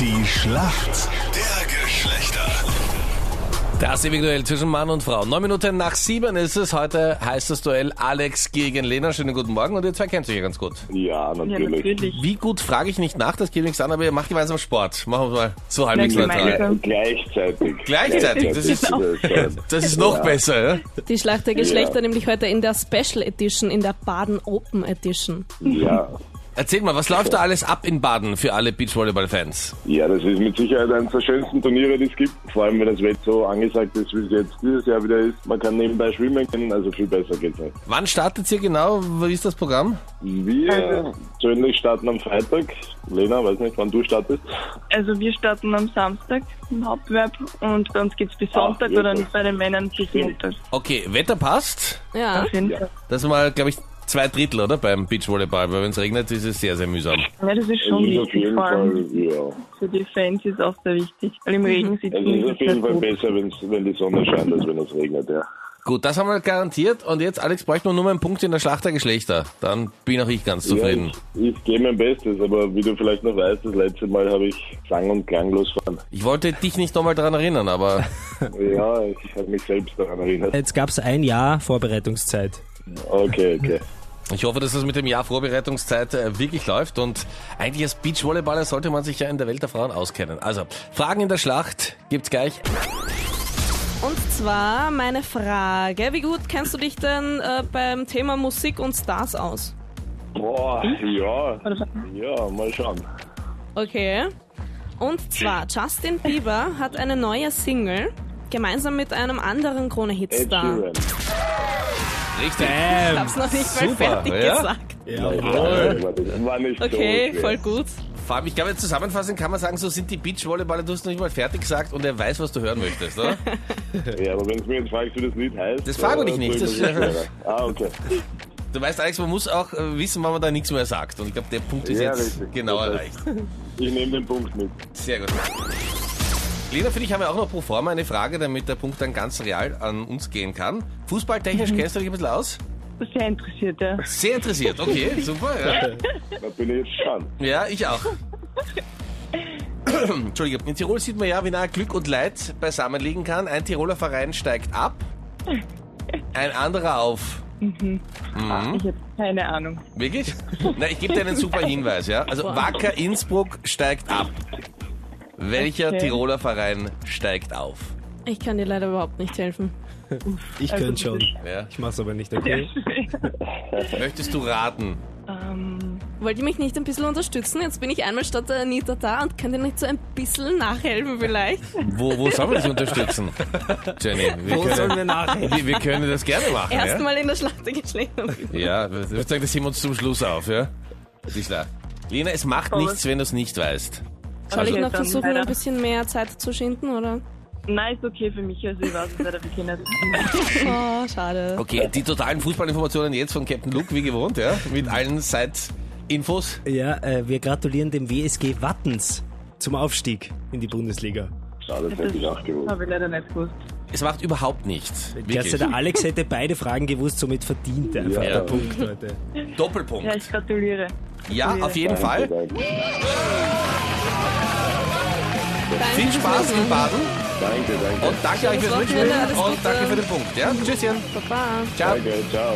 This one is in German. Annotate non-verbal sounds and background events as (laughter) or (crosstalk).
Die Schlacht der Geschlechter. Das ewige Duell zwischen Mann und Frau. Neun Minuten nach sieben ist es. Heute heißt das Duell Alex gegen Lena. Schönen guten Morgen und ihr zwei kennt euch ja ganz gut. Ja, Ja, natürlich. natürlich. Wie gut frage ich nicht nach, das geht nichts an, aber ihr macht gemeinsam Sport. Machen wir mal so halbwegs neutral. Gleichzeitig. Gleichzeitig, das ist- Gleichzeitig. Das ist noch Ja. besser, ja? Die Schlacht der Geschlechter Ja. nämlich heute in der Special Edition, in der Baden Open Edition. Ja. Erzähl mal, was läuft da alles ab in Baden für alle Beachvolleyball-Fans? ja, das ist mit Sicherheit eines der schönsten Turniere, die es gibt. Vor allem, wenn das Wetter so angesagt ist, wie es jetzt dieses Jahr wieder ist. Man kann nebenbei schwimmen gehen, also viel besser geht's nicht. Wann startet ihr genau? Wie ist das Programm? Wir persönlich starten am Freitag. Lena, weiß nicht, wann du startest. Also wir starten am Samstag im Hauptwerb und bei uns geht's bis Sonntag ja, oder bei den Männern bis Montag. Okay, Wetter passt. Ja, Auf jeden Fall. Das ist mal, glaube ich, zwei Drittel, oder? Beim Beachvolleyball, weil wenn es regnet, ist es sehr, sehr mühsam. Ja, das ist Es schon ist auf wichtig, jeden vor Fall, allem ja. für die Fans ist auch sehr wichtig. Weil im Regen sitzen Es ist ist auf jeden Fall gut. besser, wenn's, wenn die Sonne scheint, als wenn es regnet, ja. Gut, das haben wir garantiert. Und jetzt, Alex, bräuchte nur einen Punkt in der Schlacht der Geschlechter. Dann bin auch ich ganz zufrieden. Ja, ich, ich gebe mein Bestes, aber wie du vielleicht noch weißt, das letzte Mal habe ich sang- und klanglos fahren. Ich wollte dich nicht nochmal daran erinnern, aber (laughs) Ja, ich habe mich selbst daran erinnert. Jetzt gab es ein Jahr Vorbereitungszeit. Okay, okay. Ich hoffe, dass das mit dem Jahr Vorbereitungszeit äh, wirklich läuft. Und eigentlich als Beachvolleyballer sollte man sich ja in der Welt der Frauen auskennen. Also, Fragen in der Schlacht gibt's gleich. und zwar meine Frage, wie gut kennst du dich denn äh, beim Thema Musik und Stars aus? Boah, ja. Ja, mal schauen. Okay. Und zwar, Justin Bieber hat eine neue Single, gemeinsam mit einem anderen Krone-Hitstar. Richtig. Ich hab's noch nicht mal Super, fertig ja? gesagt. Jawohl. Das war nicht Okay, voll gut. Vor allem, ich glaube, jetzt zusammenfassend kann man sagen, so sind die Beachvolleyballer, du hast noch nicht mal fertig gesagt und er weiß, was du hören möchtest, oder? (laughs) Ja, aber wenn du mir jetzt fragst, wie das Lied heißt... Das fragen wir dich äh, nicht, ich das- mir schwerer. Ah, okay. Du weißt, Alex, man muss auch äh, wissen, wann man da nichts mehr sagt. Und ich glaube, der Punkt ist Ja, jetzt richtig. genau Das erreicht. Ich nehme den Punkt mit. Sehr gut. Lena, für dich haben wir auch noch pro forma eine Frage, damit der Punkt dann ganz real an uns gehen kann. Fußballtechnisch kennst du dich ein bisschen aus? Sehr interessiert, ja. Sehr interessiert, okay, (laughs) super, ja. Da bin ich jetzt dran. Ja, ich auch. (laughs) Entschuldigung, in Tirol sieht man ja, wie nah Glück und Leid beisammen liegen kann. Ein Tiroler Verein steigt ab, ein anderer auf. Ich habe keine Ahnung. Wirklich? Na, ich gebe dir einen super (laughs) Hinweis, ja. Also Wacker Innsbruck steigt ab. Welcher Okay. Tiroler Verein steigt auf? Ich kann dir leider überhaupt nicht helfen. Ich Also, könnte schon. Ja. Ich mach's aber nicht, okay? (laughs) Möchtest du raten? ähm, Wollt ihr mich nicht ein bisschen unterstützen? Jetzt bin ich einmal statt der Anita da und könnt ihr nicht so ein bisschen nachhelfen vielleicht? Wo, wo sollen wir dich unterstützen? Jenny, wir Wo sollen können, wir nachher? wir, wir können das gerne machen. Ja, Erstmal in der Schlacht der Geschlechter. ja ich würde sagen, das sehen wir uns zum Schluss auf. Ja? Die Schlacht. Lena, es macht nichts, wenn du es nicht weißt. Soll ich Okay, noch dann versuchen, leider. ein bisschen mehr Zeit zu schinden, oder? nein, ist okay für mich, also ich weiß es leider wirklich nicht. Oh, schade. Okay, die totalen Fußballinformationen jetzt von Captain Luke, wie gewohnt, ja? Mit allen Seit-Infos. Ja, äh, wir gratulieren dem WSG Wattens zum Aufstieg in die Bundesliga. Schade, das hätte ich auch gewusst. Habe ich leider nicht gewusst. Es macht überhaupt nichts. Wirklich. der Alex hätte beide Fragen gewusst, somit verdient er einfach Ja. der Punkt heute. Ja, Doppelpunkt. ich gratuliere. Ja, auf jeden Fall. Danke, Viel Spaß in Baden danke. danke. und danke euch fürs Mitspielen und danke für den Punkt. Ja, tschüsschen. Baba. Ciao. Danke, ciao.